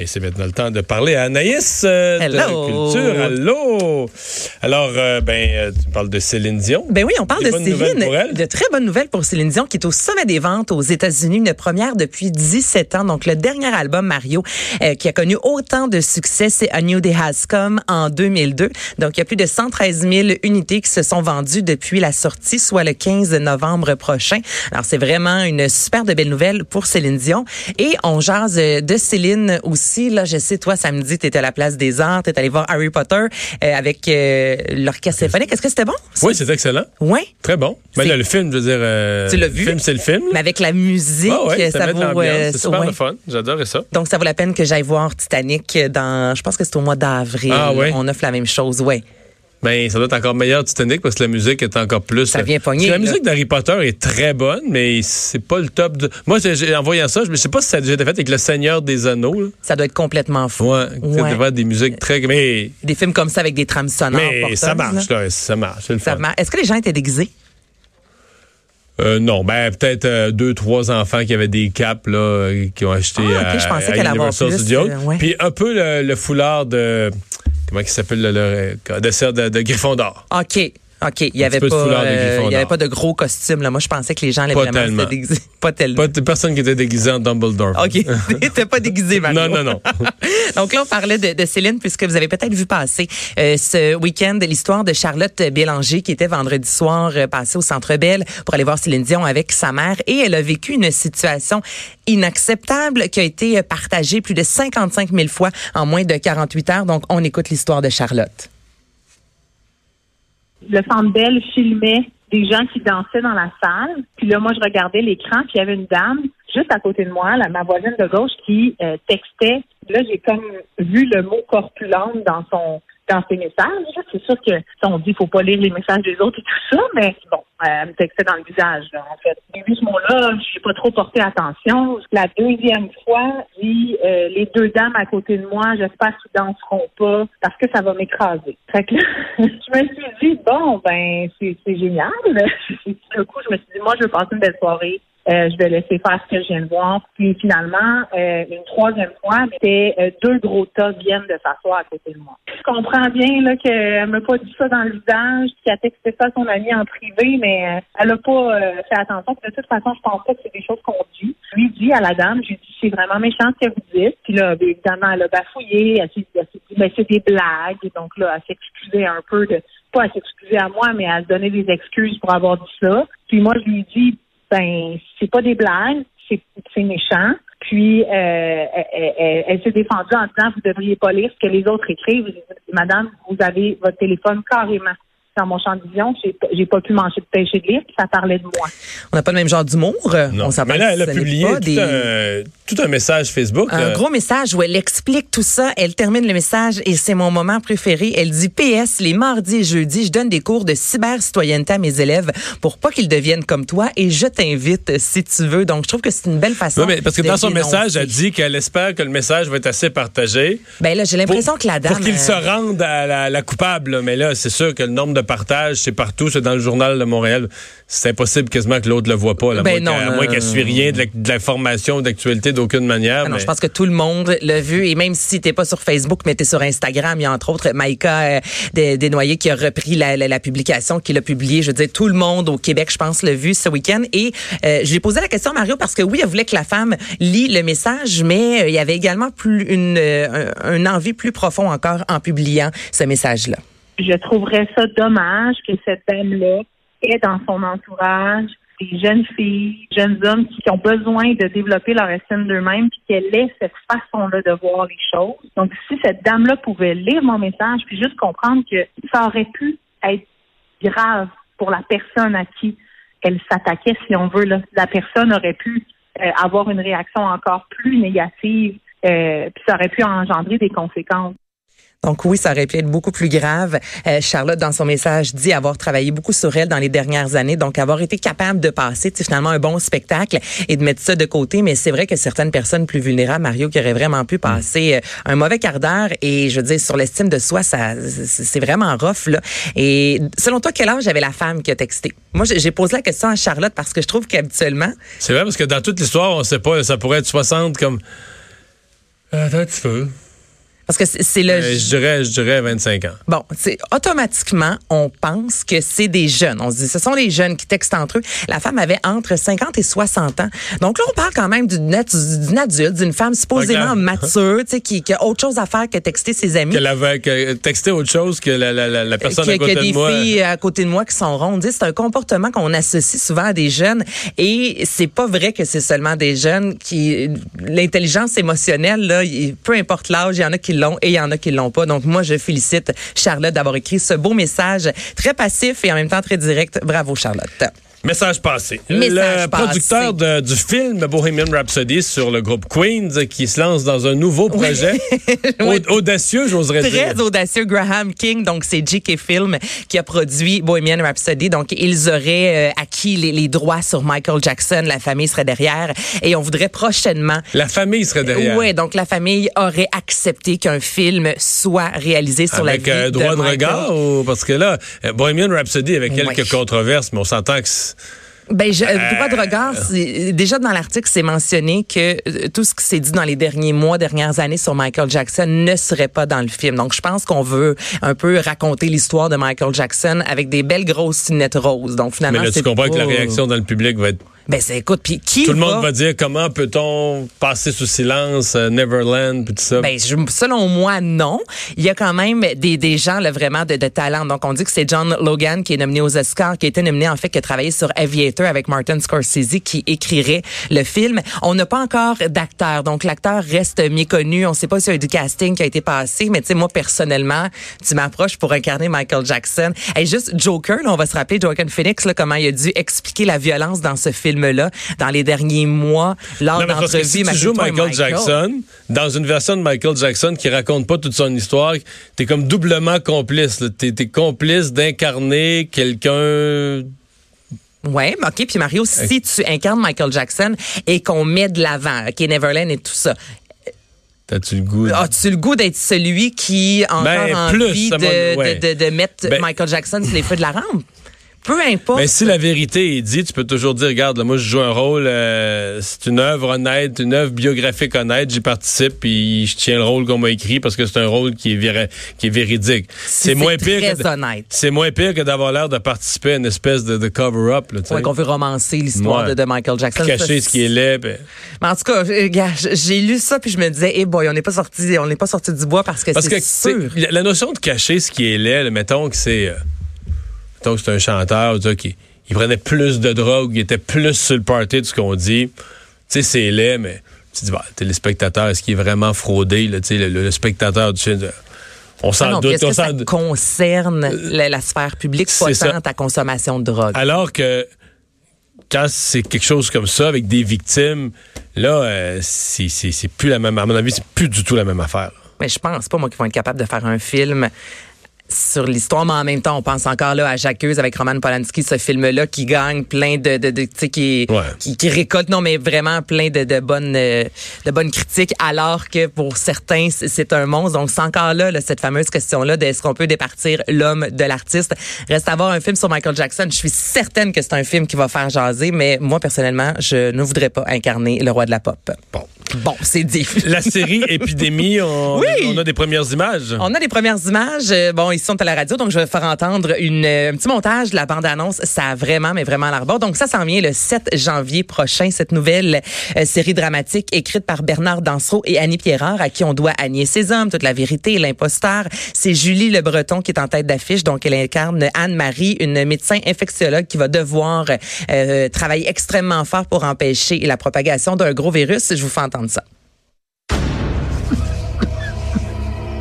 Et c'est maintenant le temps de parler à Anaïs euh, de Culture. Allô! Alors, euh, ben, euh, tu parles de Céline Dion. Ben oui, on parle de Céline. De très bonnes nouvelles pour Céline Dion, qui est au sommet des ventes aux États-Unis, une première depuis 17 ans. Donc, le dernier album, Mario, qui a connu autant de succès, c'est A New Day Has Come en 2002. Donc, il y a plus de 113 000 unités qui se sont vendues depuis la sortie, soit le 15 novembre prochain. Alors, c'est vraiment une super de belle nouvelle pour Céline Dion. Et on jase de Céline aussi Là, je sais, toi, samedi, tu étais à la place des arts, tu allé voir Harry Potter euh, avec euh, l'orchestre symphonique. Est-ce que c'était bon? Oui, c'était excellent. Oui. Très bon. Mais là, le film, je veux dire. Euh, tu l'as vu? Le film, c'est le film. Mais avec la musique, ça, ça vaut. c'est super le fun. J'adorais ça. Donc, ça vaut la peine que j'aille voir Titanic dans. Je pense que c'est au mois d'avril. Ah, ouais. On offre la même chose, oui. Ben, ça doit être encore meilleur Titanic parce que la musique est encore plus. Ça vient pogner. La musique d'Harry Potter est très bonne, mais c'est pas le top de. Moi, en voyant ça, je sais pas si ça a déjà été fait avec Le Seigneur des Anneaux. Ça doit être complètement fou. Ouais. ouais. Ça des musiques très. Mais... Des films comme ça avec des trames sonores. Mais ça marche, là. ça marche. Est-ce que les gens étaient déguisés? Euh, non, ben peut-être euh, deux, trois enfants qui avaient des capes là, qui ont acheté ah, okay, je pensais à, à Universal Studios. Euh, ouais. Puis un peu le, le foulard de comment il s'appelle le, le, dessert de, de Griffon-d'or. OK. OK, il n'y avait, pas, euh, avait pas de gros costumes. Là. Moi, je pensais que les gens allaient pas vraiment tellement. se déguiser. Pas tellement. Pas de personne qui était déguisée en Dumbledore. OK, t'étais pas déguisé, Mario. Non, non, non. Donc là, on parlait de, de Céline, puisque vous avez peut-être vu passer euh, ce week-end l'histoire de Charlotte Bélanger, qui était vendredi soir euh, passée au Centre Bell pour aller voir Céline Dion avec sa mère. Et elle a vécu une situation inacceptable qui a été partagée plus de 55 000 fois en moins de 48 heures. Donc, on écoute l'histoire de Charlotte le Centre filmait des gens qui dansaient dans la salle. Puis là, moi, je regardais l'écran, puis il y avait une dame juste à côté de moi, là, ma voisine de gauche, qui euh, textait. Là, j'ai comme vu le mot corpulente dans son dans ses messages. C'est sûr que on dit faut pas lire les messages des autres et tout ça, mais bon, elle me textait dans le visage, en fait. Ce mot-là, j'ai pas trop porté attention. La deuxième fois, dit euh, les deux dames à côté de moi, j'espère qu'ils danseront pas parce que ça va m'écraser. Fait je me suis dit, bon, ben, c'est génial. Du coup, je me suis dit, moi, je veux passer une belle soirée euh, je vais laisser faire ce que je viens de voir. Puis finalement, euh, une troisième fois, c'était euh, deux gros tas viennent de s'asseoir à côté de moi. Je comprends bien là qu'elle m'a pas dit ça dans le visage, qu'elle a texté ça à son ami en privé, mais elle a pas fait attention. de toute façon, je pense pas que c'est des choses qu'on dit. Je lui dis à la dame, je lui dis c'est vraiment méchant ce que vous dites. Puis là, bien, évidemment, elle a bafouillé, elle s'est dit mais c'est des blagues. Donc là, elle s'excusait un peu de pas à s'excuser à moi, mais à se donner des excuses pour avoir dit ça. Puis moi, je lui dis ben c'est pas des blagues, c'est méchant. Puis euh, elle, elle s'est défendue en disant vous devriez pas lire ce que les autres écrivent. Madame, vous avez votre téléphone carrément dans mon champ de vision, j'ai pas pu manger de pêcher de livre, ça parlait de moi. On n'a pas le même genre d'humour. On Mais là, elle a publié tout, un, tout, un, message Facebook. Un gros message où elle explique tout ça. Elle termine le message et c'est mon moment préféré. Elle dit PS, les mardis et jeudis, je donne des cours de cyber-citoyenneté à mes élèves pour pas qu'ils deviennent comme toi et je t'invite si tu veux. Donc, je trouve que c'est une belle façon. Oui, mais parce que dans son message, elle dit qu'elle espère que le message va être assez partagé. Ben là, j'ai l'impression que la dame. Pour qu'il se euh, rende à la, la coupable. Mais là, c'est sûr que le nombre de partage, c'est partout, c'est dans le journal de Montréal. C'est impossible quasiment que l'autre le voit pas. Là, ben non, à moins qu'elle suit rien de l'information, d'actualité d'aucune manière. Ah non, je pense que tout le monde l'a vu. Et même si t'es pas sur Facebook, mais t'es sur Instagram, il y a entre autres Maïka euh, Desnoyers qui a repris la, publication, qui l'a publiée. Je veux dire, tout le monde au Québec, je pense, l'a vu ce week-end. Et euh, je lui ai posé la question à Mario parce que oui, elle voulait que la femme lit le message, mais euh, il y avait également plus une, un envie plus profond encore en publiant ce message-là je trouverais ça dommage que cette dame-là ait dans son entourage des jeunes filles, jeunes hommes qui ont besoin de développer leur estime d'eux-mêmes, puis qu'elle ait cette façon-là de voir les choses. Donc, si cette dame-là pouvait lire mon message, puis juste comprendre que ça aurait pu être grave pour la personne à qui elle s'attaquait, si on veut, là. la personne aurait pu euh, avoir une réaction encore plus négative euh, puis ça aurait pu engendrer des conséquences. Donc oui, ça aurait pu être beaucoup plus grave. Euh, Charlotte, dans son message, dit avoir travaillé beaucoup sur elle dans les dernières années, donc avoir été capable de passer finalement un bon spectacle et de mettre ça de côté. Mais c'est vrai que certaines personnes plus vulnérables, Mario, qui auraient vraiment pu passer euh, un mauvais quart d'heure et je veux dire, sur l'estime de soi, ça c'est vraiment rough. Là. Et selon toi, quel âge avait la femme qui a texté? Moi, j'ai posé la question à Charlotte parce que je trouve qu'habituellement... C'est vrai, parce que dans toute l'histoire, on sait pas, ça pourrait être 60 comme... Attends un petit peu. Parce que c'est le. Euh, je dirais, je dirais 25 ans. Bon, c'est automatiquement, on pense que c'est des jeunes. On se dit, ce sont les jeunes qui textent entre eux. La femme avait entre 50 et 60 ans. Donc là, on parle quand même d'une adulte, d'une femme supposément mature, tu sais, qui, qui, a autre chose à faire que texter ses amis. Qu'elle avait que texter autre chose que la, la, la personne à côté de moi. Que des filles à côté de moi qui sont rondes. C'est un comportement qu'on associe souvent à des jeunes. Et c'est pas vrai que c'est seulement des jeunes qui l'intelligence émotionnelle là, peu importe l'âge, il y en a qui et il y en a qui l'ont pas. Donc moi, je félicite Charlotte d'avoir écrit ce beau message très passif et en même temps très direct. Bravo Charlotte. Message passé. le producteur du film Bohemian Rhapsody sur le groupe Queens qui se lance dans un nouveau projet. Audacieux, j'oserais dire. Très audacieux. Graham King, donc c'est JK Film qui a produit Bohemian Rhapsody. Donc ils auraient euh, acquis les, droits sur Michael Jackson. La famille serait derrière et on voudrait prochainement. La famille serait derrière. Oui, donc la famille aurait accepté qu'un film soit réalisé sur la vie euh, droit de, regard ou parce que là, euh, Bohemian Rhapsody avait quelques controverses, mais on s'entend que ben, je, euh, droit de regard, déjà dans l'article, c'est mentionné que euh, tout ce qui s'est dit dans les derniers mois, dernières années sur Michael Jackson ne serait pas dans le film. Donc, je pense qu'on veut un peu raconter l'histoire de Michael Jackson avec des belles grosses lunettes roses. Donc, finalement, Mais là, tu comprends que la réaction dans le public va être ben c'est écoute, puis qui Tout le monde va dire comment peut-on passer sous silence euh, Neverland puis tout ça. Ben selon moi non. Il y a quand même des, des gens là, vraiment de, de talent. Donc on dit que c'est John Logan qui est nominé aux Oscars, qui a été nominé en fait qui a travaillé sur Aviator avec Martin Scorsese qui écrirait le film. On n'a pas encore d'acteur. Donc l'acteur reste méconnu. On sait pas s'il y a eu du casting qui a été passé, mais tu sais moi personnellement, tu m'approches pour incarner Michael Jackson. Et juste Joker, là, on va se rappeler Joaquin Phoenix là, comment il a dû expliquer la violence dans ce film là dans les derniers mois lors d'entrevues. Si tu joues Michael, Jackson dans une version de Michael Jackson qui raconte pas toute son histoire, t'es comme doublement complice. T'es es complice d'incarner quelqu'un Ouais, ok. Puis Mario, si tu incarnes Michael Jackson et qu'on met de l'avant, ok, Neverland et tout ça, As-tu le goût? As-tu le goût d'être celui qui a encore ben, envie de, de, de, mettre ben Michael Jackson sur les feux de la rampe? Peu importe. Mais si la vérité est dit, tu peux toujours dire, regarde, là, moi je joue un rôle, euh, c'est une œuvre honnête, une œuvre biographique honnête, j'y participe, puis je tiens le rôle qu'on m'a écrit parce que c'est un rôle qui est, qui est véridique. c'est moins pire. C'est moins pire que d'avoir l'air de participer à une espèce de, cover-up. Ouais, qu'on veut romancer l'histoire de, Michael Jackson. Cacher ce qui est laid. Ben. Mais en tout cas, j'ai lu ça puis je me disais, eh boy, on n'est pas sorti, on n'est pas sorti du bois parce que c'est sûr. La notion de cacher ce qui est laid, mettons que c'est euh, donc, c'est un chanteur qui il prenait plus de drogue, il était plus sur le party de ce qu'on dit. Tu sais, c'est laid, mais tu dis, bah, téléspectateur, est-ce qu'il est vraiment fraudé, là, le, le, le spectateur du film? On s'en ah doute. Est-ce que ça concerne euh, la, sphère publique, pas tant ta consommation de drogue? Alors que quand c'est quelque chose comme ça, avec des victimes, là, euh, c'est plus la même, à mon avis, c'est plus du tout la même affaire. Mais je pense pas, moi, qu'ils vont être capables de faire un film sur l'histoire, mais en même temps, on pense encore là à Jacqueuse avec Roman Polanski, ce film-là qui gagne plein de, de, de tu sais, qui, qui, qui, récolte, non, mais vraiment plein de, de bonnes, euh, de bonnes critiques, alors que pour certains, c'est un monstre. Donc, c'est encore là, là, cette fameuse question-là de est-ce qu'on peut départir l'homme de l'artiste? Reste à voir un film sur Michael Jackson. Je suis certaine que c'est un film qui va faire jaser, mais moi, personnellement, je ne voudrais pas incarner le roi de la pop. Bon. Bon, c'est dit. La série Épidémie, on, on a des premières images. On a des premières images. Bon, sont à la radio, donc je vais faire entendre une, un petit montage de la bande-annonce. Ça a vraiment, mais vraiment l'air bon. Donc ça s'en vient le 7 janvier prochain, cette nouvelle euh, série dramatique écrite par Bernard Dansereau et Annie Pierrard, à qui on doit Agnès hommes, toute la vérité, l'imposteur. C'est Julie Le Breton qui est en tête d'affiche, donc elle incarne Anne-Marie, une médecin infectiologue qui va devoir euh, travailler extrêmement fort pour empêcher la propagation d'un gros virus. Je vous fais entendre ça.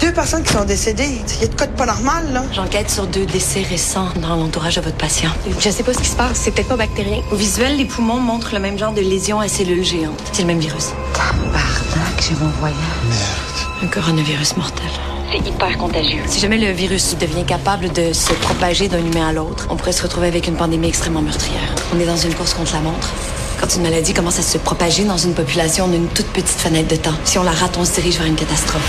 Deux personnes qui sont décédées. Il y a de quoi de pas normal, là? J'enquête sur deux décès récents dans l'entourage de votre patient. Je sais pas ce qui se passe. C'est peut-être pas bactérien. Au visuel, les poumons montrent le même genre de lésions à cellules géantes. C'est le même virus. Pardon. que j'ai mon voyage. Merde. Un coronavirus mortel. C'est hyper contagieux. Si jamais le virus devient capable de se propager d'un humain à l'autre, on pourrait se retrouver avec une pandémie extrêmement meurtrière. On est dans une course contre la montre. Quand une maladie commence à se propager dans une population, on a une toute petite fenêtre de temps. Si on la rate, on se dirige vers une catastrophe.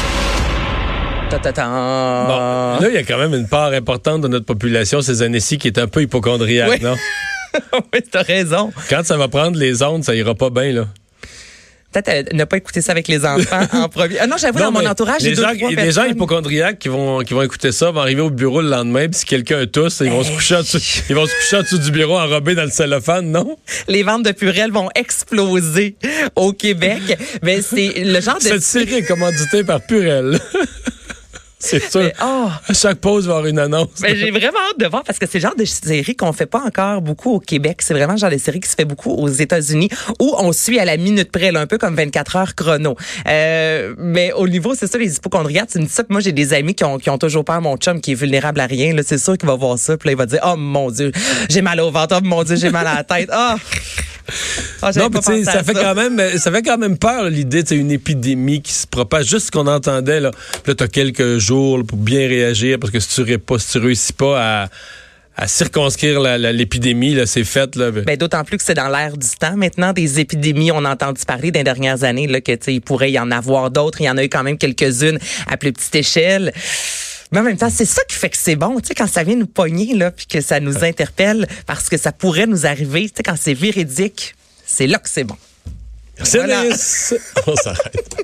Ta, ta, ta. Bon, là, il y a quand même une part importante de notre population ces années-ci qui est un peu hypochondriaque, Oui. non? oui, t'as raison. Quand ça va prendre les ondes, ça ira pas bien, là. Peut-être euh, ne pas écouter ça avec les enfants en premier. Ah non, j'avoue, dans mon entourage, j'ai les deux, gens, trois les gens hypochondriaques qui vont, qui vont écouter ça vont arriver au bureau le lendemain, puis si quelqu'un tousse, ils vont se coucher en dessous, ils vont se coucher en dessous du bureau enrobés dans le cellophane, non? Les ventes de Purel vont exploser au Québec. Mais c'est le genre de... Cette série est commanditée par Purel. C'est sûr. Mais, oh. À chaque pause, il va y avoir une annonce. Ben, j'ai vraiment hâte de voir parce que c'est le genre de série qu'on fait pas encore beaucoup au Québec. C'est vraiment le genre de série qui se fait beaucoup aux États-Unis où on suit à la minute près, là, un peu comme 24 heures chrono. Euh, mais au niveau, c'est ça, les hypochondriaques, tu me dis ça, moi j'ai des amis qui ont, qui ont toujours peur, mon chum qui est vulnérable à rien. Là, c'est sûr qu'il va voir ça, puis là, il va dire, oh mon Dieu, j'ai mal au ventre, oh mon Dieu, j'ai mal à la tête. Ah! Ah, Non, à ça fait quand même, ça fait quand même peur l'idée, c'est une épidémie qui se propage. Juste ce qu'on entendait là. Là, t'as quelques jours là, pour bien réagir parce que si tu, pas, si tu réussis pas à, à circonscrire l'épidémie, là, c'est fait là. Ben, d'autant plus que c'est dans l'air du temps maintenant des épidémies. On a entendu parler dans les dernières années là, que il pourrait y en avoir d'autres. Il y en a eu quand même quelques-unes à plus petite échelle. Mais en même temps, c'est ça qui fait que c'est bon, tu sais, quand ça vient nous pogner, là, puis que ça nous interpelle, parce que ça pourrait nous arriver, tu sais, quand c'est véridique, c'est là que c'est bon. Merci Voilà. On s'arrête.